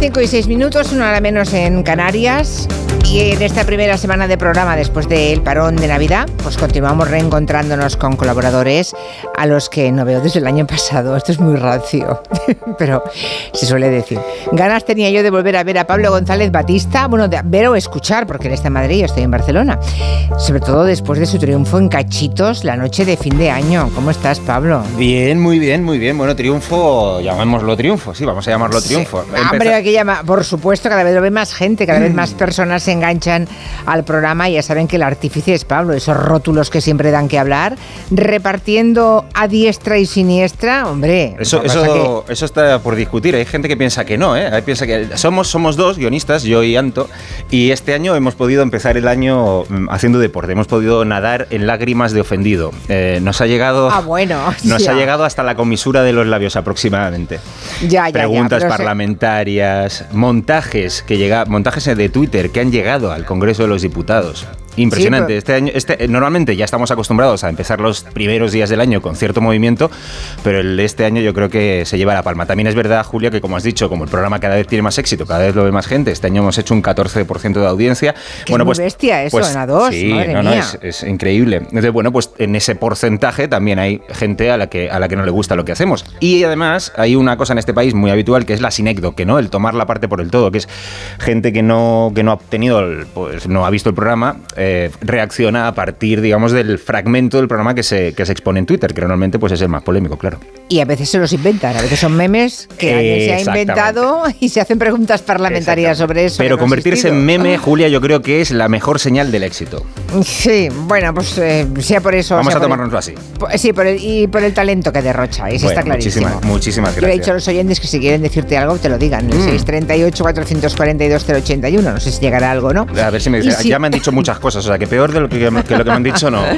5 y 6 minutos, una hora menos en Canarias. Y en esta primera semana de programa, después del parón de Navidad, pues continuamos reencontrándonos con colaboradores a los que no veo desde el año pasado. Esto es muy rancio, pero se suele decir. Ganas tenía yo de volver a ver a Pablo González Batista, bueno, de ver o escuchar, porque él está en Madrid y yo estoy en Barcelona. Sobre todo después de su triunfo en Cachitos la noche de fin de año. ¿Cómo estás, Pablo? Bien, muy bien, muy bien. Bueno, triunfo, llamémoslo triunfo, sí, vamos a llamarlo triunfo. Sí. Hombre, aquí llama, por supuesto, cada vez lo ve más gente, cada vez más personas se enganchan al programa y ya saben que el artífice es Pablo, esos rótulos que siempre dan que hablar, repartiendo a diestra y siniestra, hombre. Eso, que eso, eso está por discutir. Hay gente que piensa que no, ¿eh? Hay piensa que somos, somos dos guionistas, yo y Anto, y este año hemos podido empezar el año mm, haciendo deporte. Hemos podido nadar en lágrimas de ofendido. Eh, nos ha llegado. Ah, bueno, Nos ya. ha llegado hasta la comisura de los labios aproximadamente. Ya, ya, Preguntas parlamentarias, montajes que llega, montajes de Twitter que han llegado al Congreso de los Diputados. Impresionante. pero- Este año, este, normalmente ya estamos acostumbrados a empezar los primeros días del año con cierto movimiento, pero el de este año yo creo que se lleva la palma. También es verdad, Julia, que como has dicho, como el programa cada vez tiene más éxito, cada vez lo ve más gente, este año hemos hecho un 14% de audiencia. Que es muy bestia eso, en A2, Sí, madre no, no, mía. es, es increíble. Entonces, bueno, pues en ese porcentaje también hay gente a la que a la que no le gusta lo que hacemos. Y además hay una cosa en este país muy habitual que es la sinécdoque, ¿no? El tomar la parte por el todo, que es gente que no que no ha obtenido, el- pues no ha visto el programa, eh, reacciona a partir, digamos, del fragmento del programa que se, que se expone en Twitter, que normalmente pues es el más polémico, claro. Y a veces se los inventan, a veces son memes que alguien se ha inventado y se hacen preguntas parlamentarias sobre eso. Pero no convertirse en meme, Julia, yo creo que es la mejor señal del éxito. Sí, bueno, pues eh, sea por eso. Vamos a el- tomárnoslo así. Sí, por el- y por el talento que derrocha, eso Bueno, está clarísimo. muchísimas- muchísimas Yo le he gracias. dicho a los oyentes que si quieren decirte algo, te lo digan. Mm. 638 442 081 No sé si llegará algo, ¿no? A ver si me dice, si- ya me han dicho muchas cosas, o sea, que peor de lo que, que lo que me han dicho no.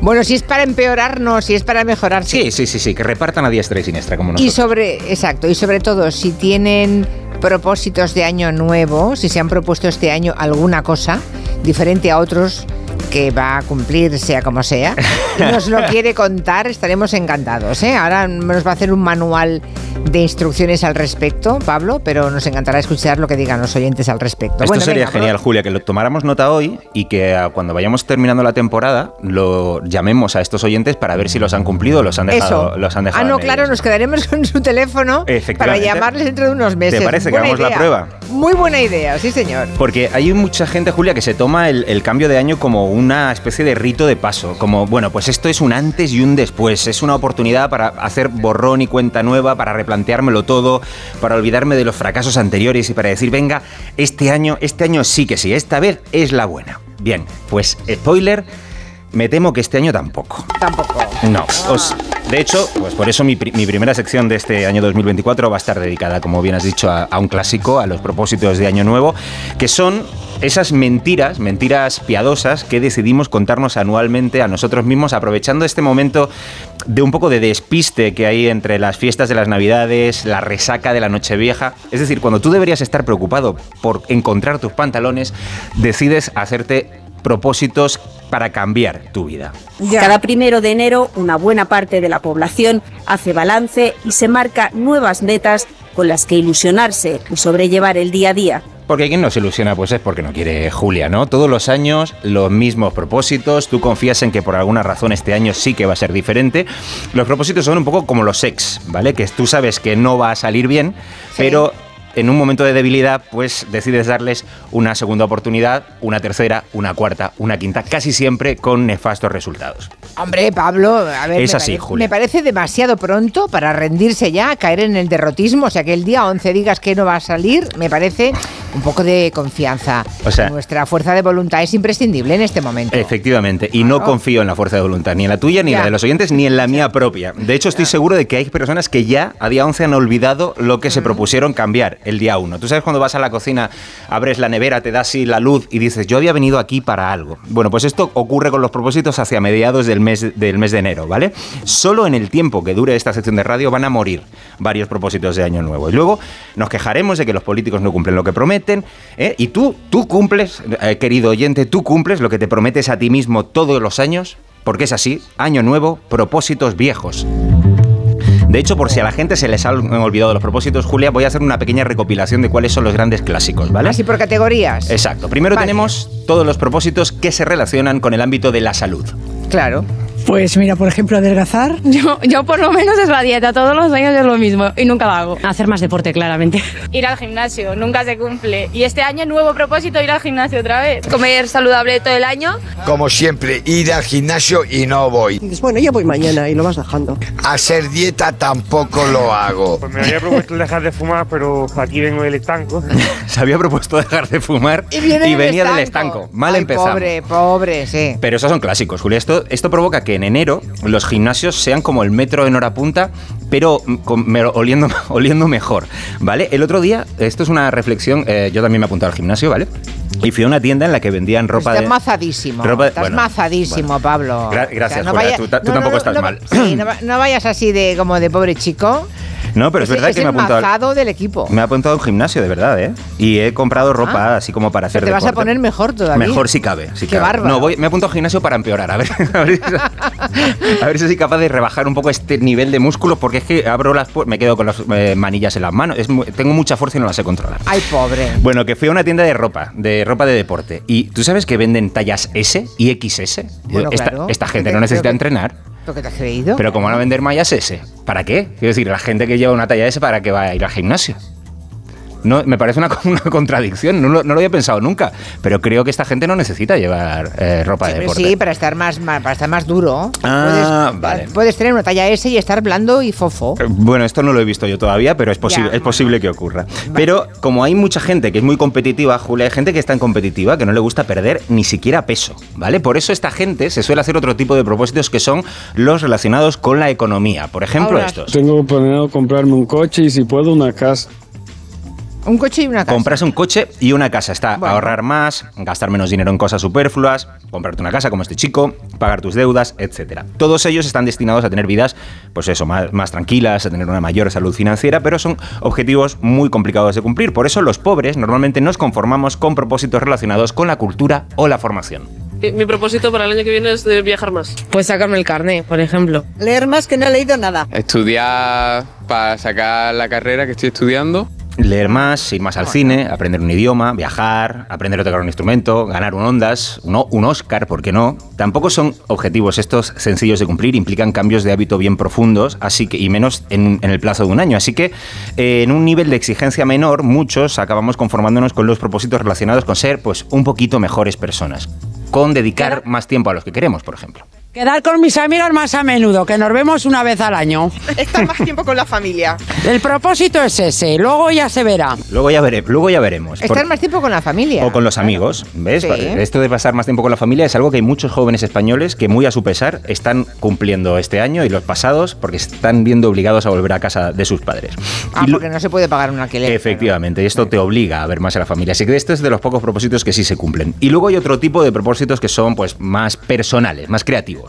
Bueno, si es para empeorar, no. Si es para mejorar, Sí, sí, sí, sí, que repartan a diestra y siniestra como Y nosotros. sobre, exacto, y sobre todo, si tienen propósitos de año nuevo, si se han propuesto este año alguna cosa diferente a otros que va a cumplir sea como sea, y nos lo quiere contar, estaremos encantados. ¿eh? Ahora nos va a hacer un manual de instrucciones al respecto, Pablo, pero nos encantará escuchar lo que digan los oyentes al respecto. Esto Bueno, sería venga, genial, Julia, que lo tomáramos nota hoy y que ah, cuando vayamos terminando la temporada lo llamemos a estos oyentes para ver si los han cumplido o los han dejado. Eso. Los han dejado ah, no, claro, nos quedaremos con su teléfono para llamarles dentro de unos meses. parece que hagamos la prueba? Muy buena idea, sí, señor. Porque hay mucha gente, Julia, que se toma el, el cambio de año como una especie de rito de paso. Como, bueno, pues esto es un antes y un después. Es una oportunidad para hacer borrón y cuenta nueva, para replanteármelo todo, para olvidarme de los fracasos anteriores y para decir, venga, este año, este año sí que sí, esta vez es la buena. Bien, pues spoiler, me temo que este año tampoco. Tampoco. No, os- de hecho, pues por eso mi, pri- mi primera sección de este año 2024 va a estar dedicada, como bien has dicho, a, a un clásico, a los propósitos de Año Nuevo, que son esas mentiras, mentiras piadosas que decidimos contarnos anualmente a nosotros mismos, aprovechando este momento de un poco de despiste que hay entre las fiestas de las Navidades, la resaca de la Nochevieja. Es decir, cuando tú deberías estar preocupado por encontrar tus pantalones, decides hacerte propósitos para cambiar tu vida. Ya. Cada primero de enero, una buena parte de la población hace balance y se marca nuevas metas con las que ilusionarse y sobrellevar el día a día. Porque quien no se ilusiona, pues es porque no quiere Julia, ¿no? Todos los años los mismos propósitos, tú confías en que por alguna razón este año sí que va a ser diferente. Los propósitos son un poco como los ex, ¿vale? Que tú sabes que no va a salir bien, pero en un momento de debilidad, pues decides darles una segunda oportunidad, una tercera, una cuarta, una quinta, casi siempre con nefastos resultados. Hombre, Pablo, a ver, Es me, así, pare- me parece demasiado pronto para rendirse ya, caer en el derrotismo. O sea, que el día 11 digas que no va a salir, me parece un poco de confianza. O sea- Nuestra fuerza de voluntad es imprescindible en este momento. Efectivamente, y no confío en la fuerza de voluntad, ni en la tuya, ni en la de los oyentes, ni en la mía propia. De hecho, estoy seguro de que hay personas que ya a día 11 han olvidado lo que se propusieron cambiar el día 1. Tú sabes cuando vas a la cocina, abres la nevera, te das así la luz y dices, yo había venido aquí para algo. Bueno, pues esto ocurre con los propósitos hacia mediados del mes, del mes de enero, ¿vale? Solo en el tiempo que dure esta sección de radio van a morir varios propósitos de año nuevo. Y luego nos quejaremos de que los políticos no cumplen lo que prometen, ¿eh? Y tú, tú cumples, eh, querido oyente, tú cumples lo que te prometes a ti mismo todos los años, porque es así, año nuevo, propósitos viejos. De hecho, por si a la gente se les han olvidado los propósitos, Julia, voy a hacer una pequeña recopilación de cuáles son los grandes clásicos, ¿vale? Así por categorías. Exacto. Primero Vale. tenemos todos los propósitos que se relacionan con el ámbito de la salud. Claro. Pues mira, por ejemplo, adelgazar. Yo, yo por lo menos es la dieta, todos los años es lo mismo y nunca la hago. Hacer más deporte, claramente. Ir al gimnasio, nunca se cumple. Y este año nuevo propósito, ir al gimnasio otra vez. Comer saludable todo el año. Como siempre, ir al gimnasio y no voy. Dices, bueno, ya voy mañana y lo vas dejando. Hacer dieta tampoco lo hago. Pues me había propuesto dejar de fumar, pero aquí vengo del estanco. Se había propuesto dejar de fumar y, venía del estanco. Mal Ay, empezamos. Pobre, pobre, sí. Pero esos son clásicos, Julia. Esto, esto provoca que en enero los gimnasios sean como el metro en hora punta, pero con- me- oliendo, oliendo mejor, ¿vale? El otro día, esto es una reflexión, eh, yo también me he apuntado al gimnasio, ¿vale? Y fui a una tienda en la que vendían ropa Estás de... mazadísimo. ropa de- estás bueno, mazadísimo, bueno. Pablo. Gra- gracias, Julia, tú ta- tú tampoco estás no- mal. sí, no, va- no vayas así de como de pobre chico. No, pero es, verdad que me el apuntado... del equipo. Me he apuntado a un gimnasio, de verdad, ¿eh? Y he comprado ropa Ah. así como para hacer Te vas a poner mejor todavía. Mejor si cabe. Si Qué cabe. bárbaro. No, voy, me he apuntado al gimnasio para empeorar. A ver, a, ver, si- a ver si soy capaz de rebajar un poco este nivel de músculos, porque es que abro las me quedo con las eh, manillas en las manos. Es tengo mucha fuerza y no la sé controlar. Ay, pobre. Bueno, que fui a una tienda de ropa, de ropa de deporte. Y tú sabes que venden tallas S y XS. Bueno, esta, claro. esta gente no necesita entrenar. ¿Lo que te has creído? Pero ¿cómo van a vender mallas S? ¿Para qué? Quiero decir, la gente que lleva una talla S, ¿para qué va a ir al gimnasio? No, me parece una, una contradicción, no lo, no lo había pensado nunca, pero creo que esta gente no necesita llevar eh, ropa de deporte. sí, para estar más, más- para estar más duro. Ah, puedes, vale. puedes tener una talla S y estar blando y fofo. Eh, Bueno, esto no lo he visto yo todavía, pero es posible, Ya. es posible que ocurra. Pero como hay mucha gente que es muy competitiva, Julia, hay gente que es tan competitiva que no le gusta perder ni siquiera peso, ¿vale? Por eso esta gente se suele hacer otro tipo de propósitos que son los relacionados con la economía. Por ejemplo, Ahora, estos. Tengo planeado comprarme un coche y si puedo una casa. Un coche y una casa. Comprarse un coche y una casa. Está Bueno. ahorrar más, gastar menos dinero en cosas superfluas, comprarte una casa como este chico, pagar tus deudas, etcétera. Todos ellos están destinados a tener vidas, pues eso, más, más tranquilas, a tener una mayor salud financiera, pero son objetivos muy complicados de cumplir. Por eso los pobres normalmente nos conformamos con propósitos relacionados con la cultura o la formación. Mi propósito para el año que viene es de viajar más. Pues sacarme el carnet, por ejemplo. Leer más que no he leído nada. Estudiar para sacar la carrera que estoy estudiando. Leer más, ir más al cine, aprender un idioma, viajar, aprender a tocar un instrumento, ganar un Ondas, un, un Oscar, ¿por qué no? Tampoco son objetivos estos sencillos de cumplir, implican cambios de hábito bien profundos, así que y menos en, en el plazo de un año. Así que eh, en un nivel de exigencia menor, muchos acabamos conformándonos con los propósitos relacionados con ser pues un poquito mejores personas, con dedicar más tiempo a los que queremos, por ejemplo. Quedar con mis amigos más a menudo, que nos vemos una vez al año. Estar más tiempo con la familia. El propósito es ese, luego ya se verá. Luego ya, vere- luego ya veremos. Estar Por- más tiempo con la familia. O con los amigos, ¿ves? Sí. Esto de pasar más tiempo con la familia es algo que hay muchos jóvenes españoles que muy a su pesar están cumpliendo este año y los pasados porque están viendo obligados a volver a casa de sus padres. Ah, Y lo- porque no se puede pagar un alquiler. Efectivamente, y esto te obliga a ver más a la familia. Así que esto es de los pocos propósitos que sí se cumplen. Y luego hay otro tipo de propósitos que son pues más personales, más creativos.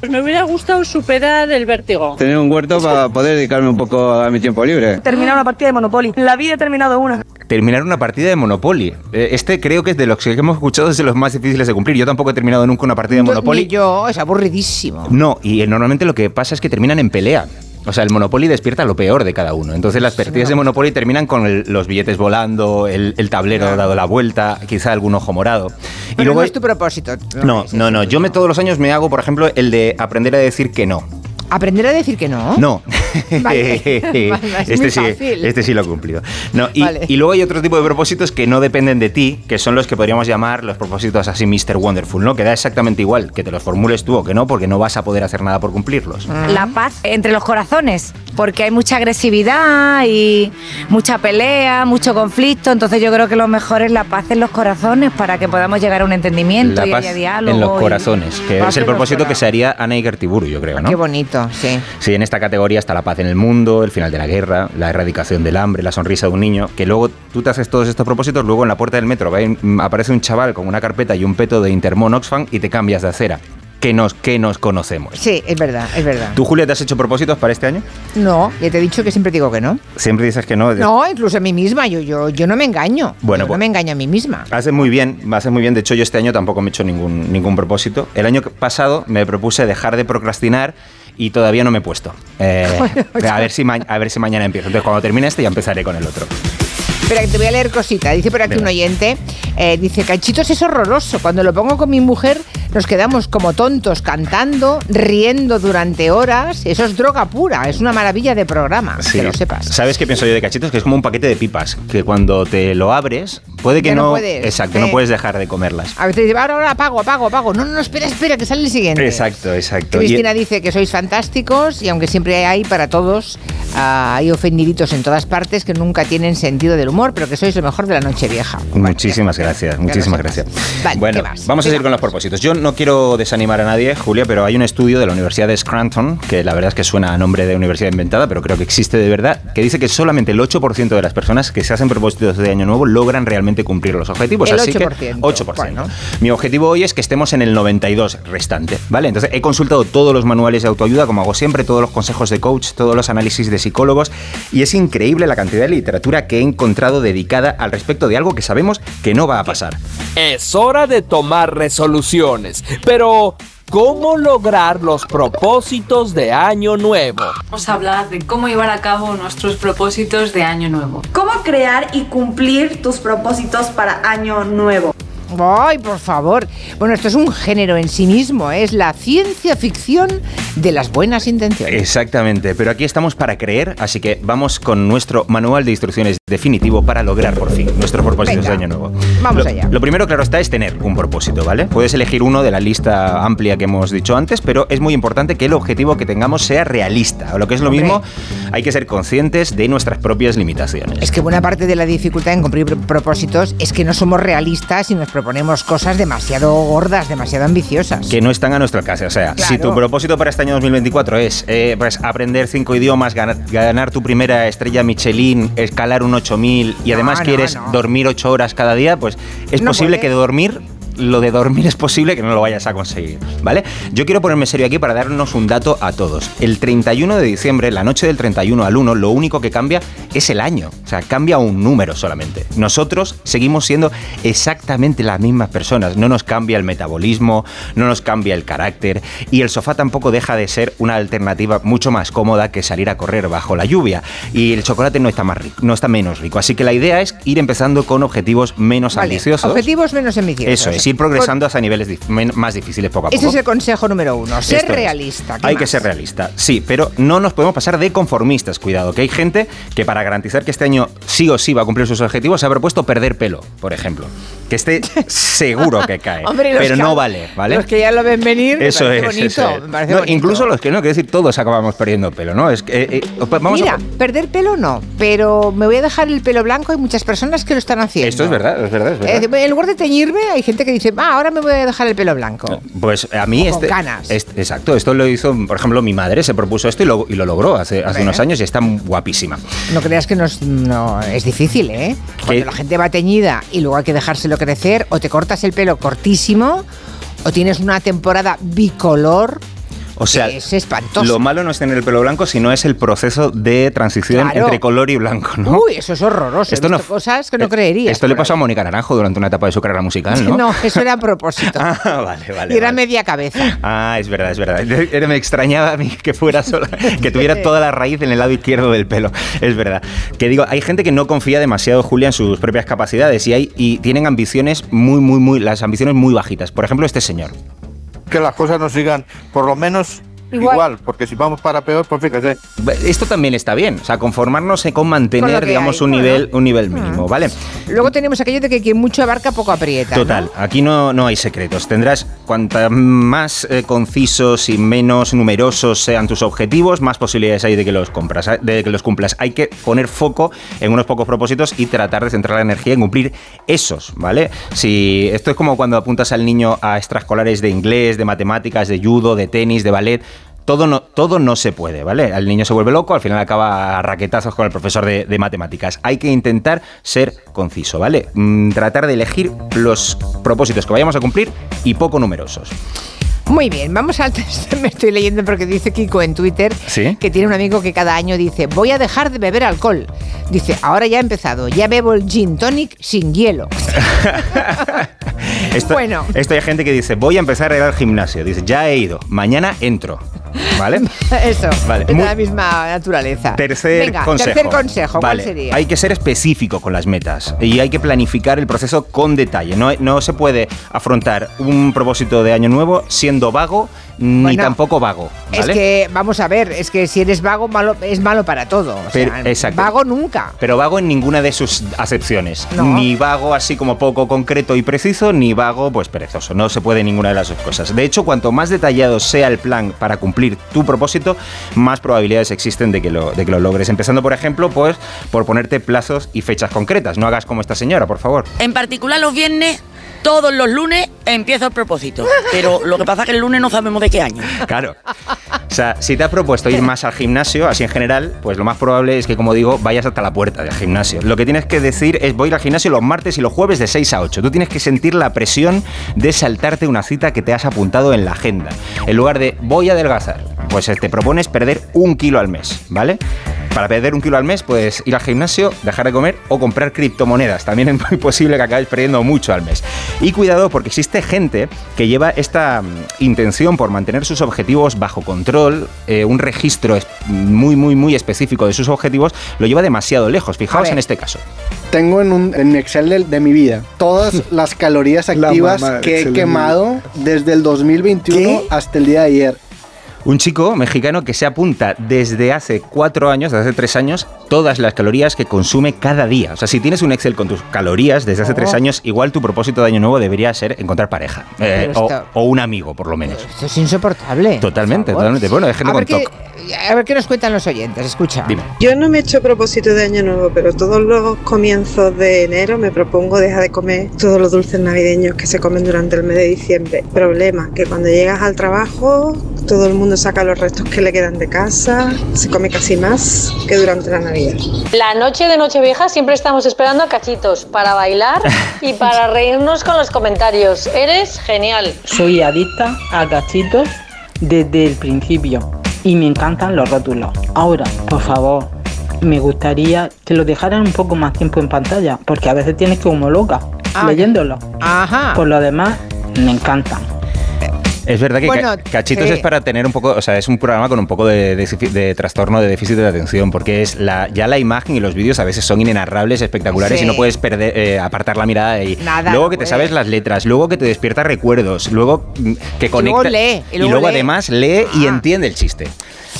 Pues me hubiera gustado superar el vértigo. Tener un huerto para poder dedicarme un poco a mi tiempo libre. Terminar una partida de Monopoly. La vida he terminado una. Terminar una partida de Monopoly. Eh, Este creo que es de los que hemos escuchado es de los más difíciles de cumplir. Yo tampoco he terminado nunca una partida de Ni Monopoly. yo, es aburridísimo. No, y eh, normalmente lo que pasa es que terminan en pelea. O sea, el Monopoly despierta lo peor de cada uno. Entonces las partidas de Monopoly terminan con el- los billetes volando, el, el tablero dado la vuelta, quizá algún ojo morado. Pero y luego no es tu propósito. no, no, no. el Yo me todos los años me hago, por ejemplo, el de aprender a decir que no. Aprender a decir que no. No. Vale. Es este, sí, este sí lo he cumplido. No, y, Vale. y luego hay otro tipo de propósitos que no dependen de ti, que son los que podríamos llamar los propósitos así Mr. Wonderful, ¿no? Que da exactamente igual que te los formules tú o que no, porque no vas a poder hacer nada por cumplirlos. La paz entre los corazones, porque hay mucha agresividad y mucha pelea, mucho conflicto, entonces yo creo que lo mejor es la paz en los corazones para que podamos llegar a un entendimiento La y paz haya diálogo. en los y- corazones, que es el propósito que se haría Ana Igertiburu, yo creo, ¿no? Qué bonito, sí. Sí, en esta categoría está la paz en el mundo, el final de la guerra, la erradicación del hambre, la sonrisa de un niño, que luego tú te haces todos estos propósitos, luego en la puerta del metro va y- mm, aparece un chaval con una carpeta y un peto de Intermon Oxfam y te cambias de acera. Que nos, que nos conocemos. Sí, es verdad, es verdad. ¿Tú, Julia, te has hecho propósitos para este año? No, ya te he dicho que siempre digo que no. Siempre dices que no. No, incluso a mí misma, yo, yo, yo no me engaño. Bueno, yo pues- no me engaño a mí misma. Haces muy bien, haces muy bien. De hecho, yo este año tampoco me he hecho ningún, ningún propósito. El año pasado me propuse dejar de procrastinar y todavía no me he puesto. Eh, a, ver si a ver si mañana empiezo. Entonces, cuando termine este, ya empezaré con el otro. Espera, que te voy a leer cosita. Dice por aquí Venga. un oyente, eh, dice, Cachitos es horroroso. Cuando lo pongo con mi mujer nos quedamos como tontos cantando, riendo durante horas. Eso es droga pura, es una maravilla de programa, Sí. que lo sepas. ¿Sabes qué pienso yo de cachitos? Que es como un paquete de pipas, que cuando te lo abres, puede que Ya no no... puedes, exacto, no puedes dejar de comerlas. A veces dice, ahora, ahora apago, apago, apago. No, no, no, espera, espera, que sale el siguiente. Exacto, exacto. Y- Cristina dice que sois fantásticos y aunque siempre hay para todos, ah, hay ofendiditos en todas partes que nunca tienen sentido del humor, pero que sois lo mejor de la noche vieja. Muchísimas gracias, muchísimas gracias. Vale, bueno, vamos a seguir con los propósitos. Yo no quiero desanimar a nadie, Julia, pero hay un estudio de la Universidad de Scranton, que la verdad es que suena a nombre de universidad inventada, pero creo que existe de verdad, que dice que solamente el 8% de las personas que se hacen propósitos de año nuevo logran realmente cumplir los objetivos. El Así 8%, que 8%. bueno. Mi objetivo hoy es que estemos en el 92 restante, ¿vale? Entonces he consultado todos los manuales de autoayuda, como hago siempre, todos los consejos de coach, todos los análisis de psicólogos, y es increíble la cantidad de literatura que he encontrado dedicada al respecto de algo que sabemos que no va a pasar. Es hora de tomar resoluciones, pero ¿cómo lograr los propósitos de año nuevo? Vamos a hablar de cómo llevar a cabo nuestros propósitos de año nuevo. ¿Cómo crear y cumplir tus propósitos para año nuevo? Ay, por favor. Bueno, esto es un género en sí mismo, ¿eh? es la ciencia ficción de las buenas intenciones. Exactamente, pero aquí estamos para creer, así que vamos con nuestro manual de instrucciones definitivo para lograr por fin nuestros propósitos Venga, de año nuevo. vamos lo, allá. Lo primero, claro está, es tener un propósito, ¿vale? Puedes elegir uno de la lista amplia que hemos dicho antes, pero es muy importante que el objetivo que tengamos sea realista, o lo que es lo Hombre. mismo, hay que ser conscientes de nuestras propias limitaciones. Es que buena parte de la dificultad en cumplir pr- propósitos es que no somos realistas y nos proponemos cosas demasiado gordas, demasiado ambiciosas. que no están a nuestro alcance. O sea, si tu propósito para este año 2024 es eh, pues, aprender cinco idiomas, ganar, ganar tu primera estrella Michelin, escalar un 8000 y además no, quieres no. dormir ocho horas cada día, pues es posible que dormir lo de dormir es posible que no lo vayas a conseguir, ¿vale? Yo quiero ponerme serio aquí para darnos un dato a todos. El 31 de diciembre, la noche del 31 al 1, lo único que cambia es el año, o sea, cambia un número solamente. Nosotros seguimos siendo exactamente las mismas personas, no nos cambia el metabolismo, no nos cambia el carácter y el sofá tampoco deja de ser una alternativa mucho más cómoda que salir a correr bajo la lluvia y el chocolate no está más rico, no está menos rico, así que la idea es ir empezando con objetivos menos Vale, ambiciosos. Objetivos menos ambiciosos. Eso es, ir progresando hasta niveles dif- más difíciles poco a poco. Ese es el consejo número uno, ser Esto es. realista. ¿qué Hay que ser realista, sí, pero no nos podemos pasar de conformistas, cuidado, que hay gente que para garantizar que este año sí o sí va a cumplir sus objetivos se ha propuesto perder pelo, por ejemplo. Que esté seguro que cae, Hombre, pero que- no vale, ¿vale? Los que ya lo ven venir, me Eso parece es, bonito. eso es. me parece No, bonito. incluso los que no, quiero decir, todos acabamos perdiendo pelo, ¿no? Es que, eh, eh, vamos Mira, a... perder pelo no, pero me voy a dejar el pelo blanco. Hay muchas personas que lo están haciendo. Esto es verdad, es verdad, es verdad. Eh, en lugar de teñirme, hay gente que dice, ah, ahora me voy a dejar el pelo blanco. Pues a mí O con este, canas. este- Exacto, esto lo hizo, por ejemplo, mi madre se propuso esto y lo, y lo logró hace, hace unos años y está guapísima. No creas que no es, no, es difícil, ¿eh? Cuando la gente va teñida y luego hay que dejárselo crecer, o te cortas el pelo cortísimo, o tienes una temporada bicolor. O sea, que es espantoso. lo malo no es tener el pelo blanco, sino es el proceso de transición Claro. entre color y blanco, ¿no? Uy, eso es horroroso. Esto He no- cosas que no Eh, creerías. Esto le pasó a Mónica Naranjo durante una etapa de su carrera musical, ¿no? No, eso era a propósito. Ah, vale, vale. y era vale. media cabeza. Ah, es verdad, es verdad. Me extrañaba a mí que fuera sola, que tuviera toda la raíz en el lado izquierdo del pelo. Es verdad. Que digo, hay gente que no confía demasiado, Julia, en sus propias capacidades y, hay, y tienen ambiciones muy, muy, muy, las ambiciones muy bajitas. Por ejemplo, este señor. Que las cosas no sigan por lo menos igual. porque si vamos para peor, pues fíjate. Esto también está bien, o sea, conformarnos con Con mantener, digamos, hay, un bueno. nivel, un nivel mínimo, ¿vale? Luego tenemos aquello de que quien mucho abarca poco aprieta. ¿no? Total, aquí no, no hay secretos. Tendrás cuanta más eh, concisos y menos numerosos sean tus objetivos, más posibilidades hay de que los compras, de que los cumplas. Hay que poner foco en unos pocos propósitos y tratar de centrar la energía en cumplir esos, ¿vale? Si esto es como cuando apuntas al niño a extraescolares de inglés, de matemáticas, de judo, de tenis, de ballet. Todo no, todo no se puede, ¿vale? El niño se vuelve loco, al final acaba a raquetazos con el profesor de, de matemáticas. Hay que intentar ser conciso, ¿vale? Mm, tratar de elegir los propósitos que vayamos a cumplir y poco numerosos. Muy bien, vamos al test. Me estoy leyendo porque dice Kiko en Twitter ¿Sí? que tiene un amigo que cada año dice, voy a dejar de beber alcohol. Dice, ahora ya he empezado, ya bebo el gin tonic sin hielo. Esto, Bueno. esto hay gente que dice, voy a empezar a ir al gimnasio. Dice, ya he ido, mañana entro. ¿Vale? Eso, Vale, es de la misma naturaleza. Tercer Venga, consejo. tercer consejo, ¿cuál Vale, sería? Hay que ser específico con las metas y hay que planificar el proceso con detalle. No, no se puede afrontar un propósito de año nuevo siendo vago ni Bueno, tampoco vago. Es que, vamos a ver, es que si eres vago, malo, es malo para todo. O Pero- sea, exacto. vago nunca. Pero vago en ninguna de sus acepciones. No. Ni vago así como poco concreto y preciso, ni vago pues perezoso. No se puede ninguna de las dos cosas. De hecho, cuanto más detallado sea el plan para cumplir tu propósito, más probabilidades existen de que lo, de que lo logres. Empezando, por ejemplo, pues por ponerte plazos y fechas concretas. No hagas como esta señora, por favor. En particular los viernes, todos los lunes empiezo el propósito. Pero lo que pasa es que el lunes no sabemos de qué año. Claro. O sea, si te has propuesto ir más al gimnasio, así en general, pues lo más probable es que, como digo, vayas hasta la puerta del gimnasio. Lo que tienes que decir es voy al gimnasio los martes y los jueves de 6 a 8. Tú tienes que sentir la presión de saltarte una cita que te has apuntado en la agenda. En lugar de voy a adelgazar, pues te propones perder un kilo al mes, ¿vale? Para perder un kilo al mes, puedes ir al gimnasio, dejar de comer o comprar criptomonedas. También es muy posible que acabes perdiendo mucho al mes. Y cuidado porque existe gente que lleva esta mm, intención por mantener sus objetivos bajo control, eh, un registro muy, muy, muy específico de sus objetivos, lo lleva demasiado lejos. Fijaos ver. en este caso. Tengo en, un, en mi Excel de, de mi vida todas las calorías activas que he quemado desde el 2021 hasta el día de ayer. Un chico mexicano que se apunta desde hace cuatro años, desde hace tres años, todas las calorías que consume cada día. O sea, si tienes un Excel con tus calorías desde hace Oh. tres años, igual tu propósito de año nuevo debería ser encontrar pareja. Eh, o, esto- o un amigo, por lo menos. Esto es insoportable. Totalmente, totalmente. Bueno, hay gente a con ver, qué, a ver qué nos cuentan los oyentes, escucha. Dime. Yo no me he hecho propósito de año nuevo, pero todos los comienzos de enero me propongo dejar de comer todos los dulces navideños que se comen durante el mes de diciembre. Problema, que cuando llegas al trabajo todo el mundo saca los restos que le quedan de casa, se come casi más que durante la Navidad. La noche de Nochevieja siempre estamos esperando a cachitos para bailar y para reírnos con los comentarios. Eres genial. Soy adicta a cachitos desde el principio y me encantan los rótulos. Ahora, por favor, me gustaría que lo dejaran un poco más tiempo en pantalla, porque a veces tienes que como loca Ah, leyéndolo. Ajá. Por lo demás, me encantan. Es verdad que Bueno, Cachitos sí. es para tener un poco, o sea, es un programa con un poco de, de- de trastorno de déficit de atención, porque es la, ya la imagen y los vídeos a veces son inenarrables, espectaculares Sí. y no puedes perder, eh, apartar la mirada de ahí. Nada, luego que te sabes las letras, luego que te despierta recuerdos, luego mm, que luego conecta lee, y y luego luego lee. además lee y Ah. entiende el chiste.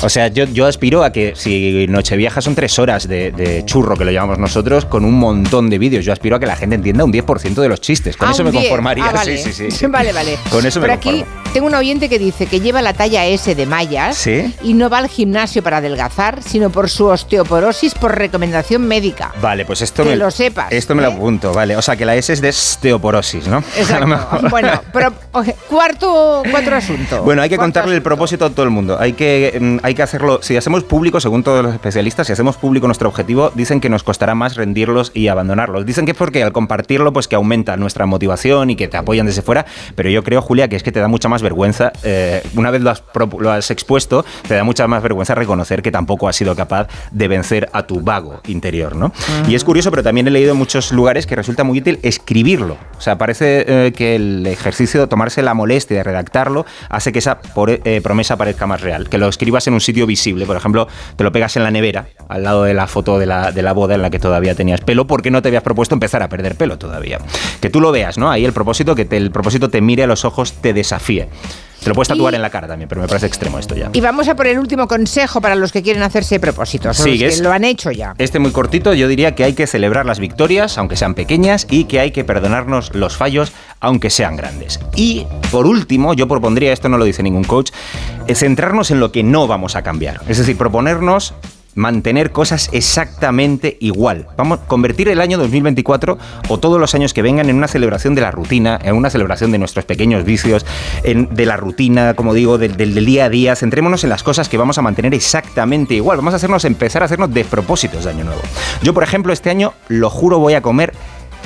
O sea, yo, yo aspiro a que si Nochevieja son tres horas de, de churro, que lo llamamos nosotros, con un montón de vídeos, yo aspiro a que la gente entienda un 10% de los chistes. Con Ah, eso me 10. conformaría. Ah, vale. Sí, sí, sí. Vale, vale. Con eso me Pero aquí conformo. tengo un oyente que dice que lleva la talla S de mallas ¿Sí? y no va al gimnasio para adelgazar, sino por su osteoporosis por recomendación médica. Vale, pues esto Que me lo sepas, ¿eh? Esto me lo apunto, vale. O sea, que la S es de osteoporosis, ¿no? Exacto. bueno, pero cuarto, cuarto asunto. Bueno, hay que contarle el propósito a todo el mundo. Hay que, mm, hay que hacerlo. Si hacemos público, según todos los especialistas, si hacemos público nuestro objetivo, dicen que nos costará más rendirlos y abandonarlos. Dicen que es porque al compartirlo, pues que aumenta nuestra motivación y que te apoyan desde fuera. Pero yo creo, Julia, que es que te da mucha más vergüenza. eh, una vez lo has, propu- lo has expuesto, te da mucha más vergüenza reconocer que tampoco has sido capaz de vencer a tu vago interior, ¿no? Y es curioso, pero también he leído en muchos lugares que resulta muy útil escribirlo. O sea, parece eh, que el ejercicio de tomarse la molestia de redactarlo hace que esa por- eh, promesa parezca más real. Que lo escribas en un sitio visible. Por ejemplo, te lo pegas en la nevera, al lado de la foto de la, de la boda en la que todavía tenías pelo, porque no te habías propuesto empezar a perder pelo todavía. Que tú lo veas, ¿no? Ahí el propósito, que el propósito te mire a los ojos, te desafíe. Te lo puedes Y- tatuar en la cara también, pero me parece extremo esto ya. Y vamos a por el último consejo para los que quieren hacerse propósitos, o los que lo han hecho ya. Este muy cortito, yo diría que hay que celebrar las victorias, aunque sean pequeñas, y que hay que perdonarnos los fallos, aunque sean grandes. Y por último, yo propondría, esto no lo dice ningún coach, es centrarnos en lo que no vamos a cambiar. Es decir, proponernos mantener cosas exactamente igual. Vamos a convertir el año 2024 o todos los años que vengan en una celebración de la rutina, en una celebración de nuestros pequeños vicios, en- de la rutina, como digo, del, día a día. Centrémonos en las cosas que vamos a mantener exactamente igual. Vamos a hacernos empezar a hacernos despropósitos de año nuevo. Yo, por ejemplo, este año, lo juro, voy a comer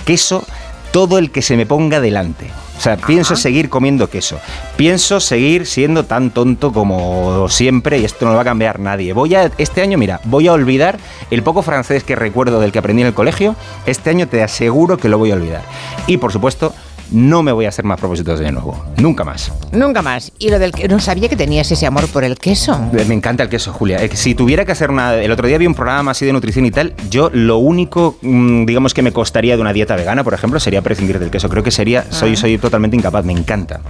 queso todo el que se me ponga delante. O sea, pienso seguir comiendo queso. Pienso seguir siendo tan tonto como siempre y esto no lo va a cambiar nadie. Voy a, este año, mira, voy a olvidar el poco francés que recuerdo del que aprendí en el colegio. Este año te aseguro que lo voy a olvidar. Y por supuesto, no me voy a hacer más propósitos de nuevo. Nunca más. Nunca más. Y lo del que no sabía que tenías ese amor por el queso. Me encanta el queso, Julia. Eh, Si tuviera que hacer una... El otro día vi un programa así de nutrición y tal. Yo lo único, mm, digamos, que me costaría de una dieta vegana, por ejemplo, sería prescindir del queso. Creo que sería... Soy, Ah. soy totalmente incapaz. Me encanta.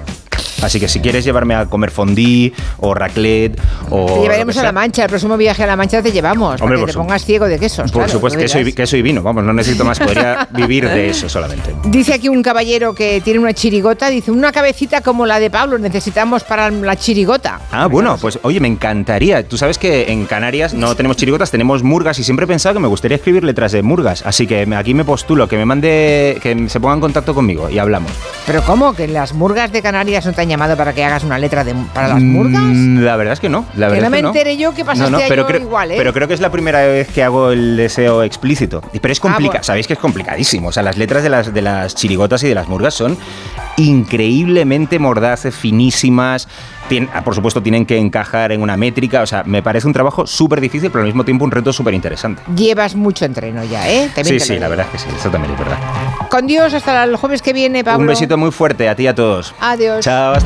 Así que si quieres llevarme a comer fondue o raclette o... Te llevaremos a la Mancha, el próximo viaje a la Mancha te llevamos, Hombre, para por que te pongas ciego de quesos. Por claro, supuesto, queso y, queso y vino. Vamos, no necesito más. Podría vivir de eso solamente. Dice aquí un caballero que tiene una chirigota, dice, una cabecita como la de Pablo necesitamos para la chirigota. Ah, bueno, pues oye, me encantaría. Tú sabes que en Canarias no tenemos chirigotas, tenemos murgas y siempre he pensado que me gustaría escribir letras de murgas. Así que aquí me postulo, que me mande, que se ponga en contacto conmigo y hablamos. Pero ¿cómo? ¿Que las murgas de Canarias no te han llamado para que hagas una letra de, para las murgas? Mm, La verdad es que no. La Que no es me entere yo que pasaste pero año creo, igual, ¿eh? Pero creo que es la primera vez que hago el deseo explícito. Pero es complicado. bueno. Sabéis que es complicadísimo. O sea, las letras de las, de las chirigotas y de las murgas son increíblemente mordaces, finísimas. Tien- ah, por supuesto, tienen que encajar en una métrica. O sea, me parece un trabajo súper difícil, pero al mismo tiempo un reto súper interesante. Llevas mucho entreno ya, ¿eh? También Sí, sí, la verdad es que sí. Eso también es verdad. Con Dios, hasta el jueves que viene, Pablo. Un besito muy fuerte a ti y a todos. Adiós. Chao, hasta